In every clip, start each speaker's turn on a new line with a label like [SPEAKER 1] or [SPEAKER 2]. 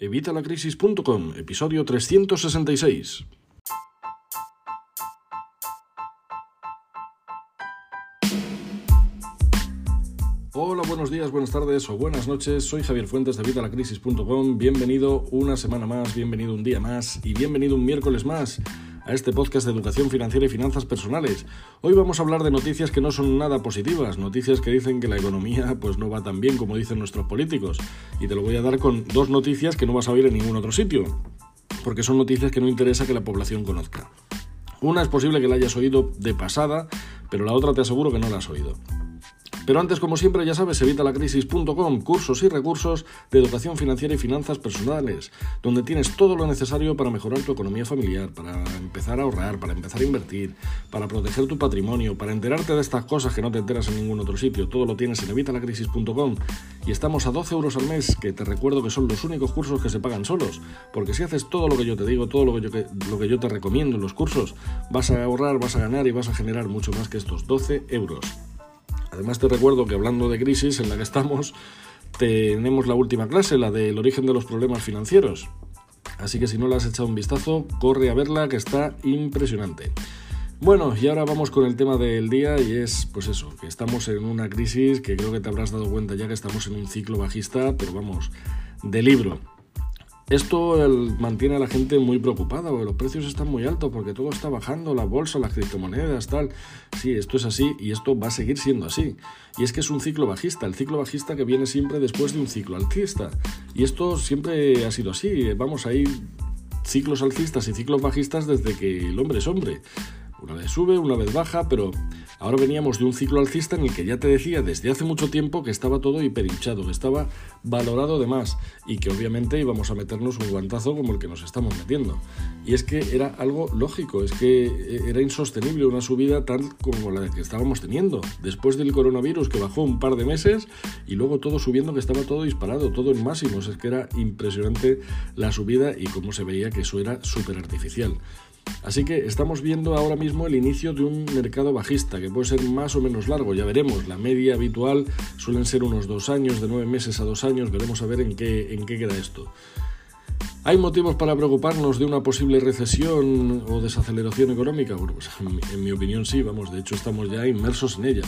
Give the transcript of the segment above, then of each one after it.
[SPEAKER 1] Evitalacrisis.com, episodio 366. Hola, buenos días, buenas tardes o buenas noches. Soy Javier Fuentes de Evitalacrisis.com. Bienvenido una semana más, bienvenido un día más y bienvenido un miércoles más a este podcast de educación financiera y finanzas personales. Hoy vamos a hablar de noticias que no son nada positivas, noticias que dicen que la economía pues no va tan bien como dicen nuestros políticos. Y te lo voy a dar con dos noticias que no vas a oír en ningún otro sitio, porque son noticias que no interesa que la población conozca. Una es posible que la hayas oído de pasada, pero la otra te aseguro que no la has oído. Pero antes, como siempre, ya sabes, evitalacrisis.com, cursos y recursos de educación financiera y finanzas personales, donde tienes todo lo necesario para mejorar tu economía familiar, para empezar a ahorrar, para empezar a invertir, para proteger tu patrimonio, para enterarte de estas cosas que no te enteras en ningún otro sitio. Todo lo tienes en evitalacrisis.com y estamos a 12 euros al mes, que te recuerdo que son los únicos cursos que se pagan solos, porque si haces todo lo que yo te digo, todo lo que yo, lo que yo te recomiendo en los cursos, vas a ahorrar, vas a ganar y vas a generar mucho más que estos 12 euros. Además te recuerdo que hablando de crisis en la que estamos, tenemos la última clase, la del origen de los problemas financieros. Así que si no la has echado un vistazo, corre a verla que está impresionante. Bueno, y ahora vamos con el tema del día y es pues eso, que estamos en una crisis que creo que te habrás dado cuenta ya que estamos en un ciclo bajista, pero vamos, de libro. Esto mantiene a la gente muy preocupada, porque los precios están muy altos, porque todo está bajando, la bolsa, las criptomonedas, tal. Sí, esto es así y esto va a seguir siendo así. Y es que es un ciclo bajista, el ciclo bajista que viene siempre después de un ciclo alcista. Y esto siempre ha sido así. Vamos, hay ciclos alcistas y ciclos bajistas desde que el hombre es hombre. Una vez sube, una vez baja, pero Ahora veníamos de un ciclo alcista en el que ya te decía desde hace mucho tiempo que estaba todo hiperhinchado, que estaba valorado de más y que obviamente íbamos a meternos un guantazo como el que nos estamos metiendo. Y es que era algo lógico, es que era insostenible una subida tal como la que estábamos teniendo. Después del coronavirus que bajó un par de meses y luego todo subiendo que estaba todo disparado, todo en máximos. Es que era impresionante la subida y cómo se veía que eso era súper artificial. Así que estamos viendo ahora mismo el inicio de un mercado bajista que puede ser más o menos largo, ya veremos. La media habitual suelen ser unos dos años, de nueve meses a dos años, veremos a ver en qué, en qué queda esto. ¿Hay motivos para preocuparnos de una posible recesión o desaceleración económica? Pues en mi opinión sí, vamos, de hecho estamos ya inmersos en ella.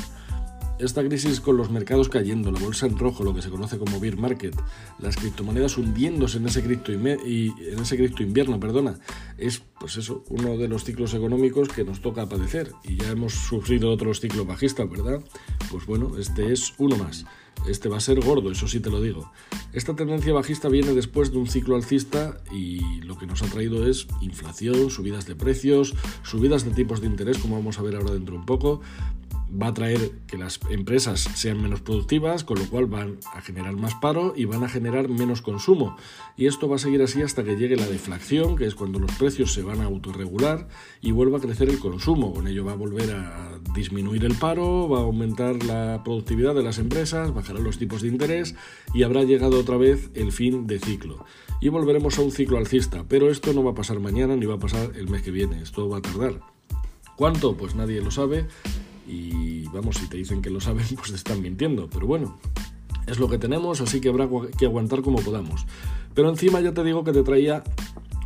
[SPEAKER 1] Esta crisis con los mercados cayendo, la bolsa en rojo, lo que se conoce como bear market, las criptomonedas hundiéndose en ese cripto, y en ese cripto invierno, perdona, es pues eso, uno de los ciclos económicos que nos toca padecer y ya hemos sufrido otros ciclos bajistas, ¿verdad? Pues bueno, este es uno más. Este va a ser gordo, eso sí te lo digo. Esta tendencia bajista viene después de un ciclo alcista y lo que nos ha traído es inflación, subidas de precios, subidas de tipos de interés, como vamos a ver ahora dentro un poco, va a traer que las empresas sean menos productivas, con lo cual van a generar más paro y van a generar menos consumo. Y esto va a seguir así hasta que llegue la deflación, que es cuando los precios se van a autorregular y vuelva a crecer el consumo. Con ello va a volver a disminuir el paro, va a aumentar la productividad de las empresas, bajarán los tipos de interés y habrá llegado otra vez el fin de ciclo. Y volveremos a un ciclo alcista, pero esto no va a pasar mañana ni va a pasar el mes que viene, esto va a tardar. ¿Cuánto? Pues nadie lo sabe y vamos, si te dicen que lo saben, pues te están mintiendo. Pero bueno, es lo que tenemos, así que habrá que aguantar como podamos. Pero encima ya te digo que te traía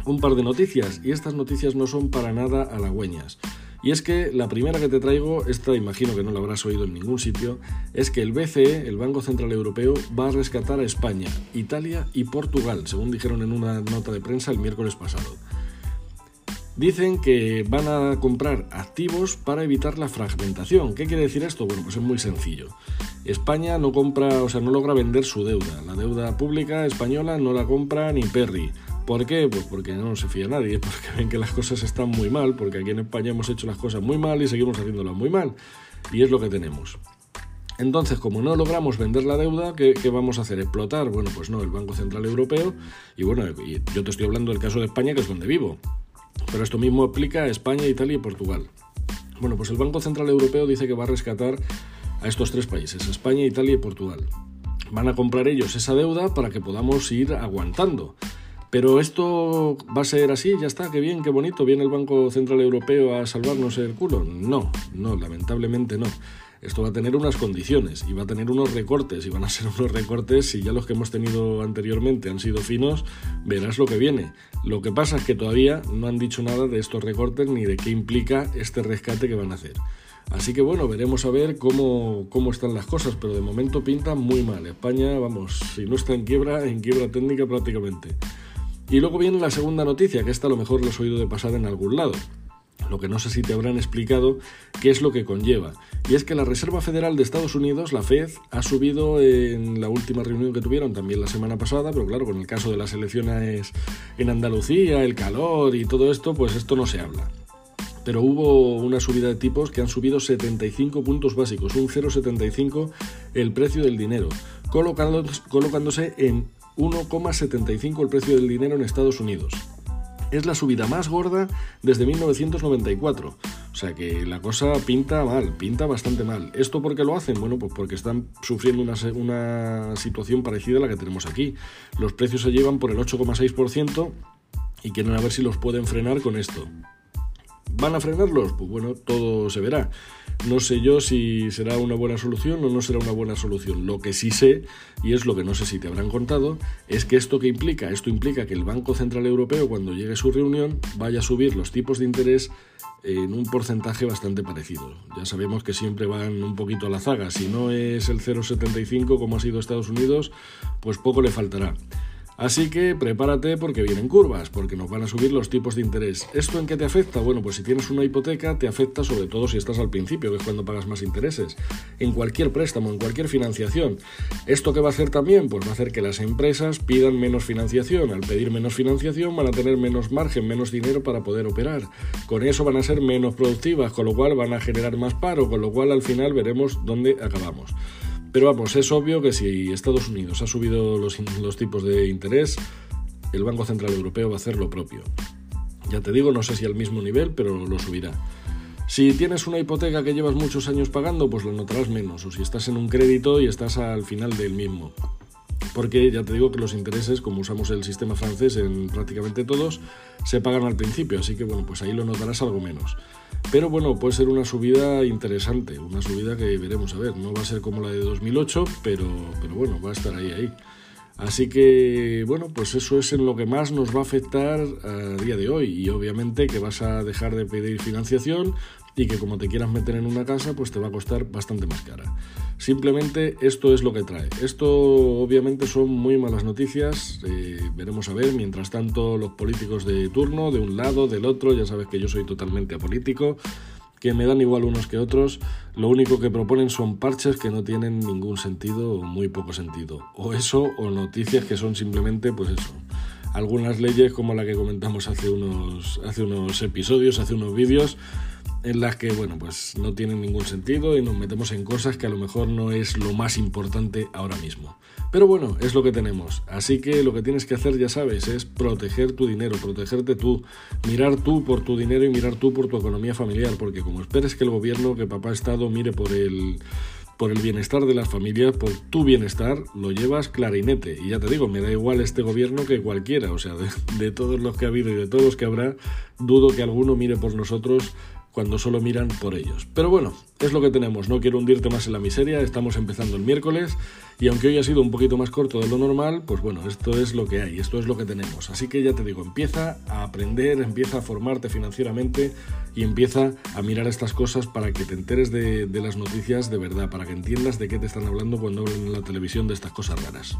[SPEAKER 1] un par de noticias y estas noticias no son para nada halagüeñas. Y es que la primera que te traigo, esta imagino que no la habrás oído en ningún sitio, es que el BCE, el Banco Central Europeo, va a rescatar a España, Italia y Portugal, según dijeron en una nota de prensa el miércoles pasado. Dicen que van a comprar activos para evitar la fragmentación. ¿Qué quiere decir esto? Bueno, pues es muy sencillo. España no compra, o sea, no logra vender su deuda. La deuda pública española no la compra ni Perry. ¿Por qué? Pues porque no se fía nadie, porque ven que las cosas están muy mal, porque aquí en España hemos hecho las cosas muy mal y seguimos haciéndolas muy mal. Y es lo que tenemos. Entonces, como no logramos vender la deuda, ¿qué, vamos a hacer? ¿Explotar? Bueno, pues no, el Banco Central Europeo, y bueno, yo te estoy hablando del caso de España, que es donde vivo. Pero esto mismo aplica a España, Italia y Portugal. Bueno, pues el Banco Central Europeo dice que va a rescatar a estos tres países, España, Italia y Portugal. Van a comprar ellos esa deuda para que podamos ir aguantando. Pero esto va a ser así, ya está, qué bien, qué bonito, viene el Banco Central Europeo a salvarnos el culo. No, no, lamentablemente no. Esto va a tener unas condiciones y va a tener unos recortes y van a ser unos recortes, si ya los que hemos tenido anteriormente han sido finos, verás lo que viene. Lo que pasa es que todavía no han dicho nada de estos recortes ni de qué implica este rescate que van a hacer. Así que bueno, veremos a ver cómo, cómo están las cosas, pero de momento pinta muy mal. España, vamos, si no está en quiebra, en quiebra técnica prácticamente. Y luego viene la segunda noticia, que esta a lo mejor lo has oído de pasada en algún lado. Lo que no sé si te habrán explicado qué es lo que conlleva. Y es que la Reserva Federal de Estados Unidos, la Fed, ha subido en la última reunión que tuvieron, también la semana pasada, pero claro, con el caso de las elecciones en Andalucía, el calor y todo esto, pues esto no se habla pero hubo una subida de tipos que han subido 75 puntos básicos, un 0,75 el precio del dinero, colocándose en 1,75 el precio del dinero en Estados Unidos. Es la subida más gorda desde 1994. O sea que la cosa pinta mal, pinta bastante mal. ¿Esto por qué lo hacen? Bueno, pues porque están sufriendo una, una situación parecida a la que tenemos aquí. Los precios se llevan por el 8,6% y quieren a ver si los pueden frenar con esto. ¿Van a frenarlos? Pues bueno, todo se verá. No sé yo si será una buena solución o no será una buena solución. Lo que sí sé, y es lo que no sé si te habrán contado, es que esto que implica, esto implica que el Banco Central Europeo cuando llegue su reunión vaya a subir los tipos de interés en un porcentaje bastante parecido. Ya sabemos que siempre van un poquito a la zaga. Si no es el 0,75 como ha sido Estados Unidos, pues poco le faltará. Así que prepárate porque vienen curvas, porque nos van a subir los tipos de interés. ¿Esto en qué te afecta? Bueno, pues si tienes una hipoteca te afecta sobre todo si estás al principio, que es cuando pagas más intereses. En cualquier préstamo, en cualquier financiación. ¿Esto qué va a hacer también? Pues va a hacer que las empresas pidan menos financiación. Al pedir menos financiación van a tener menos margen, menos dinero para poder operar. Con eso van a ser menos productivas, con lo cual van a generar más paro, con lo cual al final veremos dónde acabamos. Pero vamos, es obvio que si Estados Unidos ha subido los, los tipos de interés, el Banco Central Europeo va a hacer lo propio. Ya te digo, no sé si al mismo nivel, pero lo subirá. Si tienes una hipoteca que llevas muchos años pagando, pues lo notarás menos. O si estás en un crédito y estás al final del mismo. Porque ya te digo que los intereses, como usamos el sistema francés en prácticamente todos, se pagan al principio. Así que bueno, pues ahí lo notarás algo menos. Pero bueno, puede ser una subida interesante, una subida que veremos a ver. No va a ser como la de 2008, pero, pero bueno, va a estar ahí, ahí. Así que, bueno, pues eso es en lo que más nos va a afectar a día de hoy. Y obviamente que vas a dejar de pedir financiación y que como te quieras meter en una casa, pues te va a costar bastante más cara. Simplemente esto es lo que trae. Esto obviamente son muy malas noticias, eh, veremos a ver. Mientras tanto, los políticos de turno, de un lado, del otro, ya sabes que yo soy totalmente apolítico, que me dan igual unos que otros, lo único que proponen son parches que no tienen ningún sentido o muy poco sentido. O eso, o noticias que son simplemente, pues eso, algunas leyes como la que comentamos hace unos, hace unos episodios, hace unos vídeos, en las que, bueno, pues no tienen ningún sentido y nos metemos en cosas que a lo mejor no es lo más importante ahora mismo. Pero bueno, es lo que tenemos. Así que lo que tienes que hacer, ya sabes, es proteger tu dinero, protegerte tú, mirar tú por tu dinero y mirar tú por tu economía familiar, porque como esperes que el gobierno, que papá Estado mire por el por el bienestar de las familias, por tu bienestar, lo llevas clarinete. Y ya te digo, me da igual este gobierno que cualquiera. O sea, de, de, todos los que ha habido y de todos los que habrá, dudo que alguno mire por nosotros cuando solo miran por ellos. Pero bueno, es lo que tenemos, no quiero hundirte más en la miseria, estamos empezando el miércoles y aunque hoy ha sido un poquito más corto de lo normal, pues bueno, esto es lo que hay, esto es lo que tenemos. Así que ya te digo, empieza a aprender, empieza a formarte financieramente y empieza a mirar estas cosas para que te enteres de, de las noticias de verdad, para que entiendas de qué te están hablando cuando hablan en la televisión de estas cosas raras.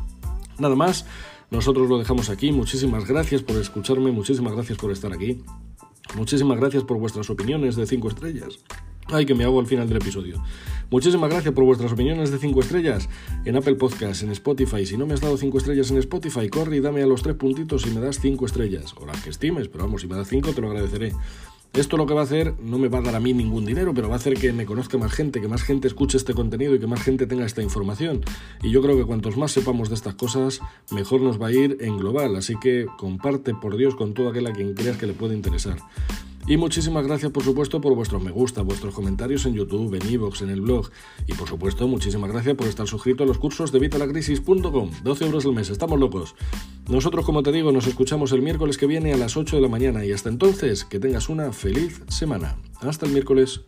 [SPEAKER 1] Nada más, nosotros lo dejamos aquí, muchísimas gracias por escucharme, muchísimas gracias por estar aquí. Muchísimas gracias por vuestras opiniones de 5 estrellas. Ay, que me hago al final del episodio. Muchísimas gracias por vuestras opiniones de 5 estrellas en Apple Podcast, en Spotify. Si no me has dado 5 estrellas en Spotify, corre y dame a los 3 puntitos y me das 5 estrellas. O las que estimes, pero vamos, si me das 5 te lo agradeceré. Esto lo que va a hacer no me va a dar a mí ningún dinero, pero va a hacer que me conozca más gente, que más gente escuche este contenido y que más gente tenga esta información. Y yo creo que cuantos más sepamos de estas cosas, mejor nos va a ir en global. Así que comparte por Dios con todo aquel a quien creas que le puede interesar. Y muchísimas gracias, por supuesto, por vuestros me gusta, vuestros comentarios en YouTube, en iVoox, en el blog. Y por supuesto, muchísimas gracias por estar suscrito a los cursos de vitalacrisis.com. 12 euros al mes, estamos locos. Nosotros, como te digo, nos escuchamos el miércoles que viene a las 8 de la mañana. Y hasta entonces, que tengas una feliz semana. Hasta el miércoles.